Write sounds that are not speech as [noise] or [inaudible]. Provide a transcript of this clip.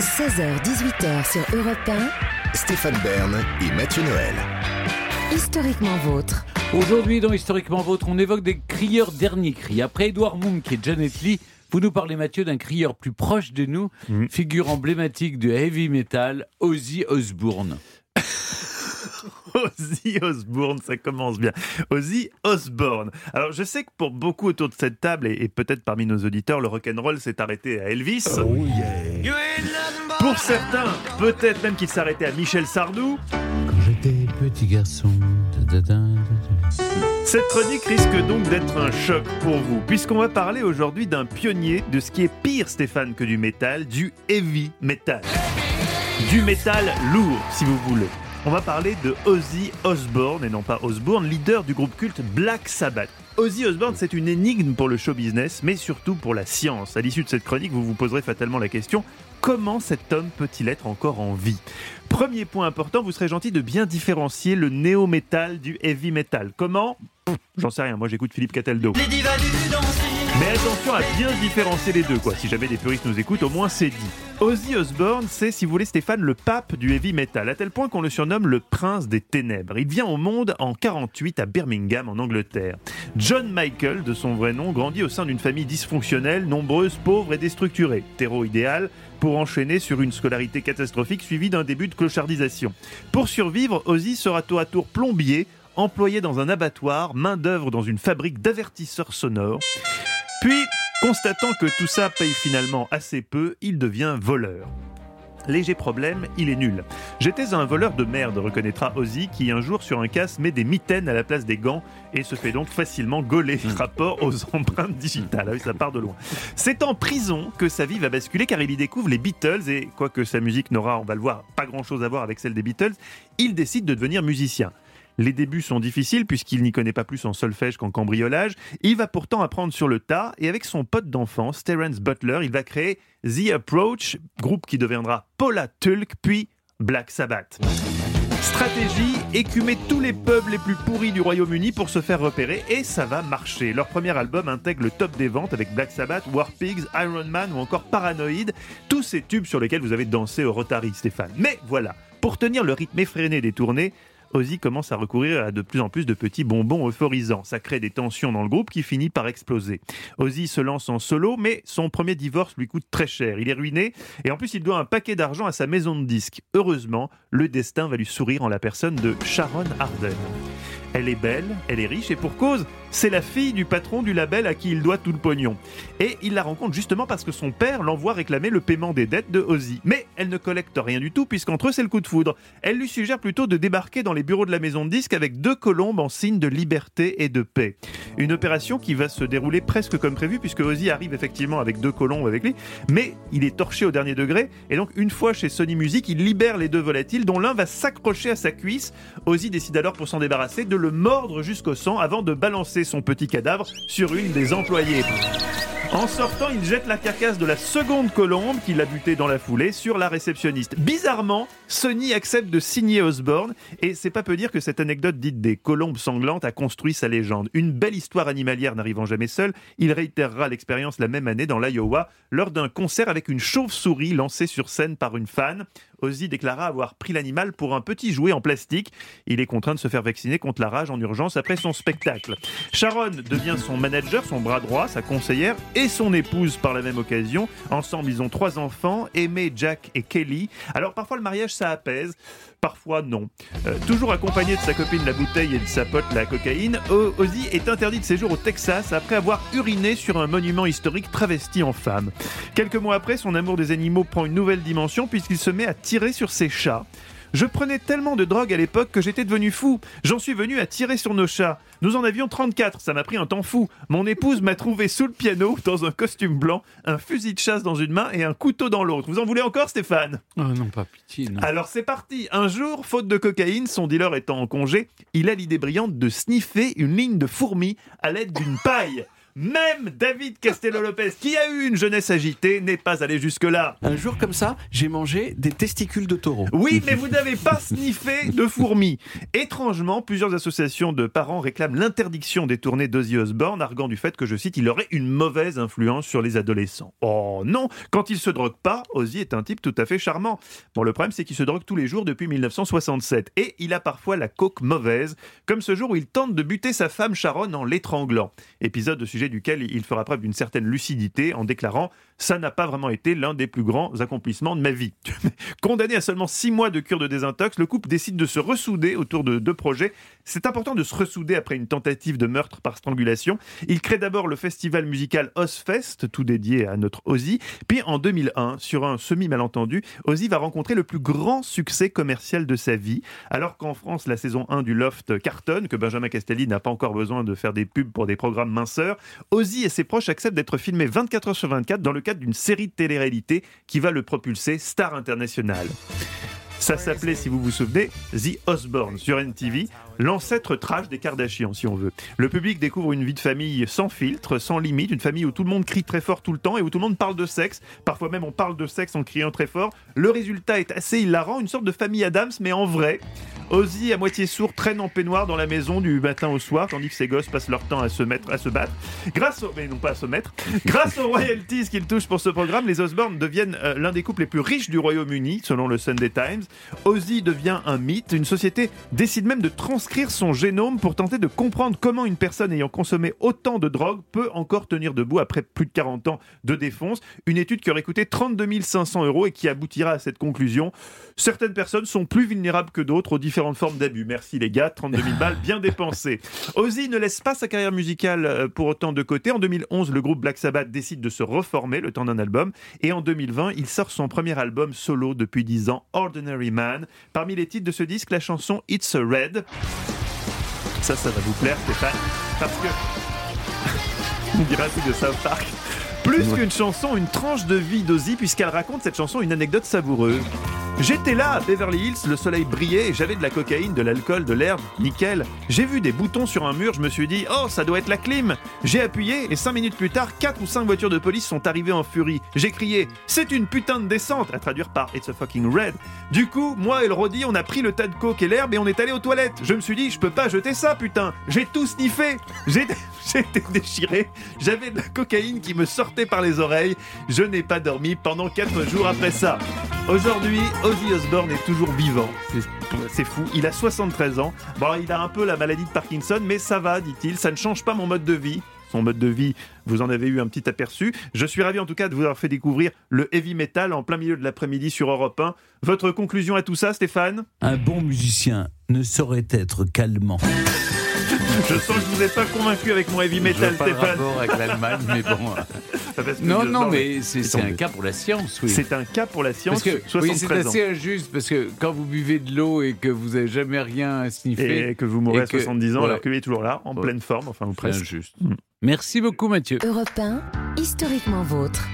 16h-18h sur Europe 1, Stéphane Bern et Mathieu Noël. historiquement vôtre. Aujourd'hui, dans Historiquement Vôtre, on évoque des crieurs dernier cri. Après Edouard Munch et Janet Lee, vous nous parlez, Mathieu, d'un crieur plus proche de nous, figure emblématique du heavy metal, Ozzy Osbourne. [laughs] Ozzy Osbourne, ça commence bien. Ozzy Osbourne. Alors, je sais que pour beaucoup autour de cette table, et, et peut-être parmi nos auditeurs, le rock'n'roll s'est arrêté à Elvis. Pour certains, peut-être même qu'il s'arrêtait à Michel Sardou. Quand j'étais petit garçon. da, da, da, da. Cette chronique risque donc d'être un choc pour vous, puisqu'on va parler aujourd'hui d'un pionnier de ce qui est pire, Stéphane, que du métal, du heavy metal. Du métal lourd, si vous voulez. On va parler de Ozzy Osbourne, et non pas Osbourne, leader du groupe culte Black Sabbath. Ozzy Osbourne, c'est une énigme pour le show business, mais surtout pour la science. À l'issue de cette chronique, vous vous poserez fatalement la question comment cet homme peut-il être encore en vie? Premier point important, vous serez gentil de bien différencier le néo-metal du heavy metal. Comment? J'en sais rien, moi j'écoute Philippe Cataldo. Mais attention à bien différencier les deux, quoi. Si jamais des puristes nous écoutent, au moins c'est dit. Ozzy Osbourne, c'est, si vous voulez, Stéphane, le pape du heavy metal, à tel point qu'on le surnomme le prince des ténèbres. Il vient au monde en 48 à Birmingham, en Angleterre. John Michael, de son vrai nom, grandit au sein d'une famille dysfonctionnelle, nombreuse, pauvre et déstructurée. Terreau idéal pour enchaîner sur une scolarité catastrophique suivie d'un début de clochardisation. Pour survivre, Ozzy sera tour à tour plombier, employé dans un abattoir, main-d'œuvre dans une fabrique d'avertisseurs sonores. Puis, constatant que tout ça paye finalement assez peu, il devient voleur. Léger problème, il est nul. J'étais un voleur de merde, reconnaîtra Ozzy, qui un jour sur un casse met des mitaines à la place des gants et se fait donc facilement gauler rapport aux [laughs] empreintes digitales. Ah oui, ça part de loin. C'est en prison que sa vie va basculer car il y découvre les Beatles et quoique sa musique n'aura, on va le voir, pas grand chose à voir avec celle des Beatles, il décide de devenir musicien. Les débuts sont difficiles puisqu'il n'y connaît pas plus en solfège qu'en cambriolage. Il va pourtant apprendre sur le tas et avec son pote d'enfance, Terence Butler, il va créer The Approach, groupe qui deviendra Paula Tulk puis Black Sabbath. Stratégie, écumer tous les pubs les plus pourris du Royaume-Uni pour se faire repérer et ça va marcher. Leur premier album intègre le top des ventes avec Black Sabbath, War Pigs, Iron Man ou encore Paranoid, tous ces tubes sur lesquels vous avez dansé au Rotary, Stéphane. Mais voilà, pour tenir le rythme effréné des tournées, Ozzy commence à recourir à de plus en plus de petits bonbons euphorisants. Ça crée des tensions dans le groupe qui finit par exploser. Ozzy se lance en solo, mais son premier divorce lui coûte très cher. Il est ruiné et en plus il doit un paquet d'argent à sa maison de disques. Heureusement, le destin va lui sourire en la personne de Sharon Arden. Elle est belle, elle est riche et pour cause, c'est la fille du patron du label à qui il doit tout le pognon. Et il la rencontre justement parce que son père l'envoie réclamer le paiement des dettes de Ozzy. Mais elle ne collecte rien du tout puisqu'entre eux c'est le coup de foudre. Elle lui suggère plutôt de débarquer dans les bureaux de la maison de disques avec deux colombes en signe de liberté et de paix. Une opération qui va se dérouler presque comme prévu puisque Ozzy arrive effectivement avec deux colombes avec lui, mais il est torché au dernier degré et donc une fois chez Sony Music, il libère les deux volatiles dont l'un va s'accrocher à sa cuisse. Ozzy décide alors pour s'en débarrasser de le mordre jusqu'au sang avant de balancer son petit cadavre sur une des employées. En sortant, il jette la carcasse de la seconde colombe qu'il a butée dans la foulée sur la réceptionniste. Bizarrement, Sony accepte de signer Osborne et c'est pas peu dire que cette anecdote dite des colombes sanglantes a construit sa légende. Une belle histoire animalière n'arrivant jamais seule, il réitérera l'expérience la même année dans l'Iowa lors d'un concert avec une chauve-souris lancée sur scène par une fan. Ozzy déclara avoir pris l'animal pour un petit jouet en plastique. Il est contraint de se faire vacciner contre la rage en urgence après son spectacle. Sharon devient son manager, son bras droit, sa conseillère et son épouse par la même occasion. Ensemble, ils ont trois enfants, Aimé, Jack et Kelly. Alors parfois le mariage ça apaise, parfois non. Euh, toujours accompagné de sa copine la bouteille et de sa pote la cocaïne, Ozzy est interdit de séjour au Texas après avoir uriné sur un monument historique travesti en femme. Quelques mois après, son amour des animaux prend une nouvelle dimension puisqu'il se met à tirer sur ses chats. Je prenais tellement de drogue à l'époque que j'étais devenu fou. J'en suis venu à tirer sur nos chats. Nous en avions 34, ça m'a pris un temps fou. Mon épouse m'a trouvé sous le piano, dans un costume blanc, un fusil de chasse dans une main et un couteau dans l'autre. Vous en voulez encore, Stéphane? Oh non, pas pitié, non. alors c'est parti. Un jour, faute de cocaïne, son dealer étant en congé, il a l'idée brillante de sniffer une ligne de fourmis à l'aide d'une paille. Même David Castello-Lopez, qui a eu une jeunesse agitée, n'est pas allé jusque-là. Un jour comme ça, j'ai mangé des testicules de taureau. Oui, mais vous n'avez pas sniffé de fourmis. Étrangement, plusieurs associations de parents réclament l'interdiction des tournées d'Ozzy Osbourne, arguant du fait que, je cite, il aurait une mauvaise influence sur les adolescents. Oh non, quand il se drogue pas, Ozzy est un type tout à fait charmant. Bon, le problème, c'est qu'il se drogue tous les jours depuis 1967. Et il a parfois la coque mauvaise, comme ce jour où il tente de buter sa femme Sharon en l'étranglant. Épisode au sujet duquel il fera preuve d'une certaine lucidité en déclarant Ça n'a pas vraiment été l'un des plus grands accomplissements de ma vie. [laughs] Condamné à seulement six mois de cure de désintox, le couple décide de se ressouder autour de deux projets. C'est important de se ressouder après une tentative de meurtre par strangulation. Il crée d'abord le festival musical Ozfest, tout dédié à notre Ozzy. Puis en 2001, sur un semi-malentendu, Ozzy va rencontrer le plus grand succès commercial de sa vie. Alors qu'en France, la saison 1 du Loft cartonne, que Benjamin Castelli n'a pas encore besoin de faire des pubs pour des programmes minceurs, Ozzy et ses proches acceptent d'être filmés 24 heures sur 24 dans le cadre d'une série de télé-réalité qui va le propulser star international. Ça s'appelait, si vous vous souvenez, The Osbourne sur NTV, l'ancêtre trash des Kardashians, si on veut. Le public découvre une vie de famille sans filtre, sans limite, une famille où tout le monde crie très fort tout le temps et où tout le monde parle de sexe. Parfois même on parle de sexe en criant très fort. Le résultat est assez hilarant, une sorte de famille Adams, mais en vrai. Ozzy, à moitié sourd, traîne en peignoir dans la maison du matin au soir, tandis que ses gosses passent leur temps à se mettre, à se battre. Grâce. [laughs] Grâce aux royalties qu'ils touchent pour ce programme, les Osbourne deviennent euh, l'un des couples les plus riches du Royaume-Uni, selon le Sunday Times. Ozzy devient un mythe. Une société décide même de transcrire son génome pour tenter de comprendre comment une personne ayant consommé autant de drogue peut encore tenir debout après plus de 40 ans de défonce. Une étude qui aurait coûté 32 500 euros et qui aboutira à cette conclusion. Certaines personnes sont plus vulnérables que d'autres aux différentes formes d'abus. Merci les gars, 32 000 balles bien [laughs] dépensées. Ozzy ne laisse pas sa carrière musicale euh, pour autant de côté. En 2011, le groupe Black Sabbath décide de se reformer le temps d'un album. Et en 2020, il sort son premier album solo depuis 10 ans, Ordinary Parmi les titres de ce disque, la chanson It's a Red. Ça, ça va vous plaire, Stéphane, parce que [laughs] on de South Park. Plus qu'une chanson, une tranche de vie d'Ozzy, puisqu'elle raconte cette chanson une anecdote savoureuse. J'étais là à Beverly Hills, le soleil brillait j'avais de la cocaïne, de l'alcool, de l'herbe, nickel. J'ai vu des boutons sur un mur, je me suis dit, oh, ça doit être la clim. J'ai appuyé et cinq minutes plus tard, quatre ou cinq voitures de police sont arrivées en furie. J'ai crié, c'est une putain de descente, à traduire par It's a fucking red. Du coup, moi et le Roddy, on a pris le tas de coke et l'herbe et on est allé aux toilettes. Je me suis dit, je peux pas jeter ça, putain. J'ai tout sniffé. J'ai [laughs] été déchiré. J'avais de la cocaïne qui me sortait par les oreilles. Je n'ai pas dormi pendant quatre jours après ça. Aujourd'hui, Ozzy Osbourne est toujours vivant. C'est fou. Il a 73 ans. Bon, il a un peu la maladie de Parkinson, mais ça va, dit-il. Ça ne change pas mon mode de vie. Son mode de vie, vous en avez eu un petit aperçu. Je suis ravi en tout cas de vous avoir fait découvrir le heavy metal en plein milieu de l'après-midi sur Europe 1. Votre conclusion à tout ça, Stéphane? Un bon musicien ne saurait être calmant. [laughs] Je sens que je vous ai pas convaincu avec mon heavy metal, pas Stéphane. rapport avec l'Allemagne, mais bon. [laughs] Non, je- non, mais c'est un cas pour la science, oui. C'est un cas pour la science. Parce que oui, c'est 73 ans. assez injuste parce que quand vous buvez de l'eau et que vous n'avez jamais rien sniffé, Et que vous mourrez à que- 70 ans alors que lui est toujours là, en Ouais. pleine forme, enfin ou c'est presque. injuste. Merci beaucoup, Mathieu. Europe 1, historiquement vôtre.